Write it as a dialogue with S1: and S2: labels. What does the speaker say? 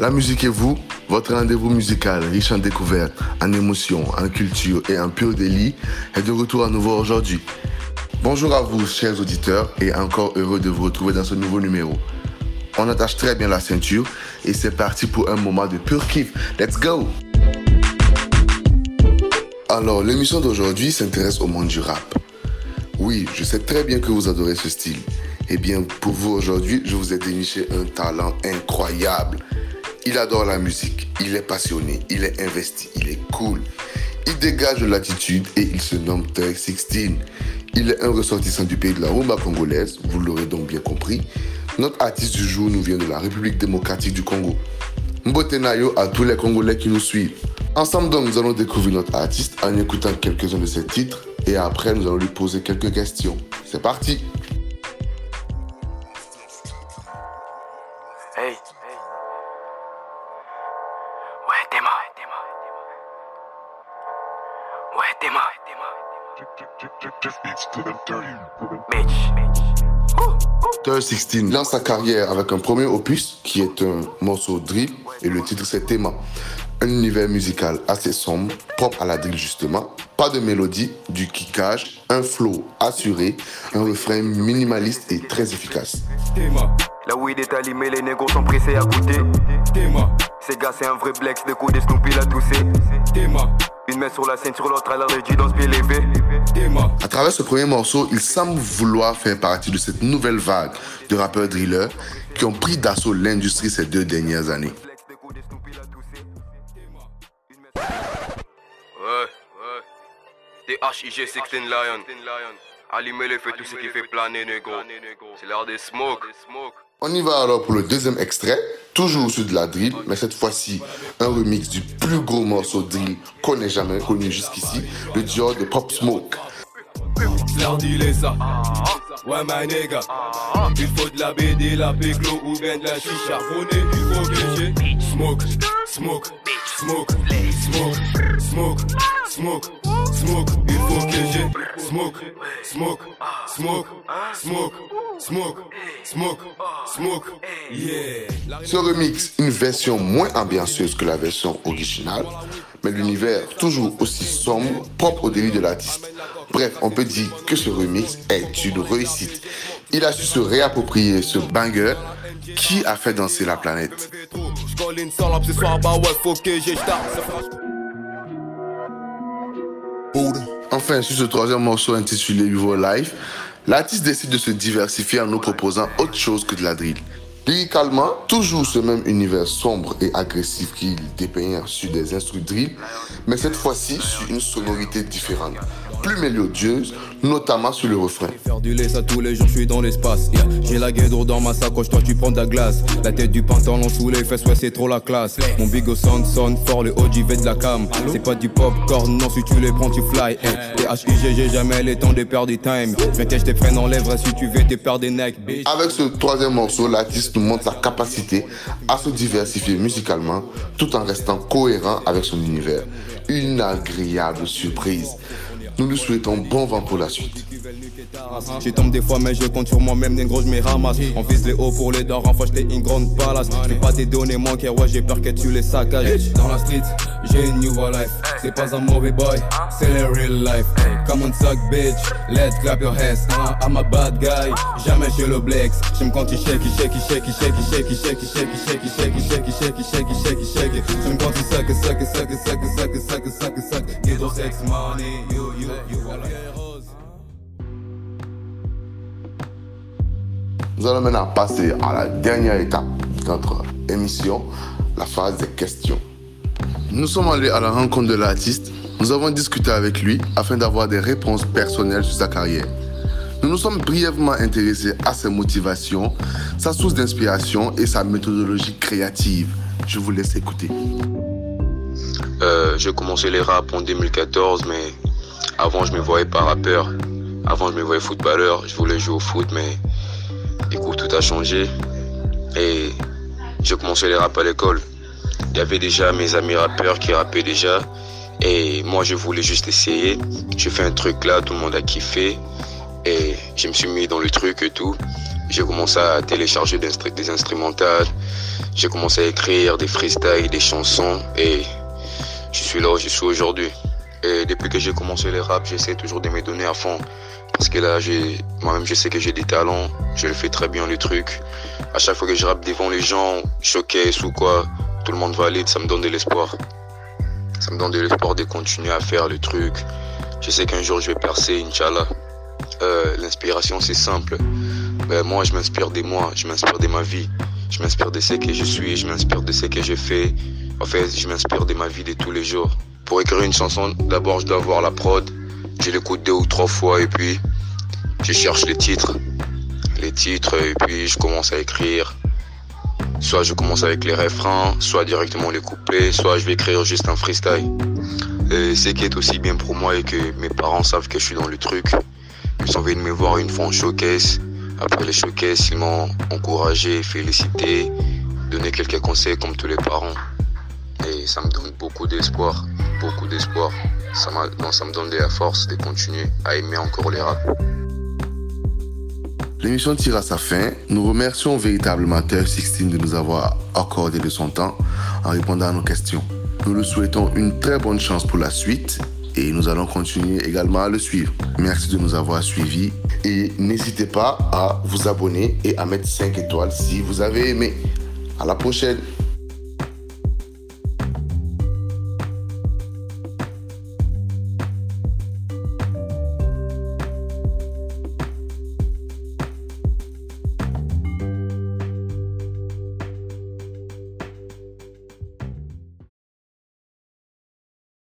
S1: La musique et vous, votre rendez-vous musical riche en découvertes, en émotions, en culture et en pur délit est de retour à nouveau aujourd'hui. Bonjour à vous, chers auditeurs, et encore heureux de vous retrouver dans ce nouveau numéro. On attache très bien la ceinture et c'est parti pour un moment de pur kiff. Let's go! Alors, l'émission d'aujourd'hui s'intéresse au monde du rap. Oui, je sais très bien que vous adorez ce style. Eh bien, pour vous aujourd'hui, je vous ai déniché un talent incroyable. Il adore la musique, il est passionné, il est investi, il est cool. Il dégage de l'attitude et il se nomme Terry 16. Il est un ressortissant du pays de la rumba congolaise, vous l'aurez donc bien compris. Notre artiste du jour nous vient de la République démocratique du Congo. Mbotenayo à tous les Congolais qui nous suivent. Ensemble donc, nous allons découvrir notre artiste en écoutant quelques-uns de ses titres et après nous allons lui poser quelques questions. C'est parti
S2: Mort. Ouais, mort. Bitch.
S1: Ter 16 lance sa carrière avec un premier opus qui est un morceau drill et le titre c'est Théma. Un univers musical assez sombre, propre à la drill justement. Pas de mélodie, du kickage, un flow assuré, un refrain minimaliste et très efficace.
S2: Théma. La weed est allumée, les négros sont pressés à goûter. Théma. Ces gars, c'est un vrai blex, de coups de Snoopy l'a toussé. Théma. Une main sur la scène, sur l'autre, à la régie dans ce pied levé. Théma.
S1: À travers ce premier morceau, il semble vouloir faire partie de cette nouvelle vague de rappeurs drillers qui ont pris d'assaut l'industrie ces deux dernières années.
S2: Ouais, ouais. THIG 16 Lion. Allumez le feu, tout ce qui fait planer, négro. C'est l'heure des smoke.
S1: On y va alors pour le deuxième extrait, toujours sur de la drill, mais cette fois-ci un remix du plus gros morceau drill qu'on ait jamais connu jusqu'ici, le duo de Pop smoke.
S3: Il faut que j'ai smoke, smoke, smoke, smoke, smoke, smoke, smoke. Yeah.
S1: Ce remix, une version moins ambianceuse que la version originale, mais l'univers toujours aussi sombre, propre au délit de l'artiste. Bref, on peut dire que ce remix est une réussite. Il a su se réapproprier ce banger qui a fait danser la planète. Enfin, sur ce troisième morceau intitulé Vivo Life, l'artiste décide de se diversifier en nous proposant autre chose que de la drill. Lyricalement, toujours ce même univers sombre et agressif qu'il dépeint sur des instruments drill, mais cette fois-ci sur une sonorité différente, plus mélodieuse, notamment sur le refrain.
S3: Faire du lait, ça tous les jours, je suis dans l'espace. Yeah. J'ai la guédre dans ma sacoche, toi tu prends de la glace. La tête du pantalon sous les fesses, ouais, c'est trop la classe. Mon big au son sonne fort, le OG fait de la cam. C'est pas du popcorn, non, si tu les prends, tu fly. Hey. THIG, j'ai jamais les temps de perdre du time. Viens que je te prenne en lèvres, si tu veux, t'es perdre des necks, bitch.
S1: Avec ce troisième morceau, l'artiste nous montre sa capacité à se diversifier musicalement tout en restant cohérent avec son univers. Une agréable surprise. Nous lui souhaitons bon vent pour la suite.
S3: J'y tombe des fois, mais je compte sur moi-même, des gros, je ramasse. On vise les hauts pour les dards, enfin j'étais une grande palace. J'ai pas tes données manquer, ouais, j'ai peur que tu les saccages. Dans la street, j'ai une nouvelle life. C'est pas un mauvais boy, c'est le real life. Come on, suck, bitch, let's clap your hands. Uh, I'm a bad guy, jamais chez le Blex. J'aime quand il shake, il shake, il shake, il shake, il shake, il shake, il shake, il shake, il shake, il shake, il shake, il shake, il shake, il shake. J'aime quand il suck, suck, suck, suck, suck, suck, suck, suck. Ghetto sex money, you, you, you, voilà.
S1: Nous allons maintenant passer à la dernière étape de notre émission, la phase des questions. Nous sommes allés à la rencontre de l'artiste. Nous avons discuté avec lui afin d'avoir des réponses personnelles sur sa carrière. Nous nous sommes brièvement intéressés à ses motivations, sa source d'inspiration et sa méthodologie créative. Je vous laisse écouter.
S4: Euh, j'ai commencé les rap en 2014, mais avant je me voyais pas rappeur. Avant je me voyais footballeur, je voulais jouer au foot, mais tout a changé. Et j'ai commencé les rap à l'école. Il y avait déjà mes amis rappeurs qui rappaient déjà. Et moi je voulais juste essayer. J'ai fait un truc là, tout le monde a kiffé. Et je me suis mis dans le truc et tout. j'ai commencé à télécharger des instrumentales, j'ai commencé à écrire des freestyles, des chansons et je suis là où je suis aujourd'hui. Et depuis que j'ai commencé le rap, j'essaie toujours de me donner à fond. Parce que là, moi-même, je sais que j'ai des talents, je le fais très bien le truc. À chaque fois que je rappe devant les gens, showcase ou quoi, tout le monde valide, ça me donne de l'espoir. Ça me donne de l'espoir de continuer à faire le truc. Je sais qu'un jour je vais percer, Inch'Allah. Euh, L'inspiration, c'est simple. Ben, moi, je m'inspire de moi, je m'inspire de ma vie. Je m'inspire de ce que je suis, je m'inspire de ce que je fais. En fait, je m'inspire de ma vie de tous les jours. Pour écrire une chanson, d'abord, je dois avoir la prod. Je l'écoute deux ou trois fois et puis je cherche les titres. Les titres et puis je commence à écrire. Soit je commence avec les refrains, soit directement les couplets, soit je vais écrire juste un freestyle. Et ce qui est aussi bien pour moi et que mes parents savent que je suis dans le truc. Ils sont venus me voir une fois en showcase. Après les showcase, ils m'ont encouragé, félicité, donné quelques conseils comme tous les parents. Ça me donne beaucoup d'espoir, beaucoup d'espoir. Ça, ça me donne de la force de continuer à aimer encore les rap.
S1: L'émission tire à sa fin. Nous remercions véritablement Terre 16 de nous avoir accordé de son temps en répondant à nos questions. Nous lui souhaitons une très bonne chance pour la suite et nous allons continuer également à le suivre. Merci de nous avoir suivis et n'hésitez pas à vous abonner et à mettre 5 étoiles si vous avez aimé. À la prochaine.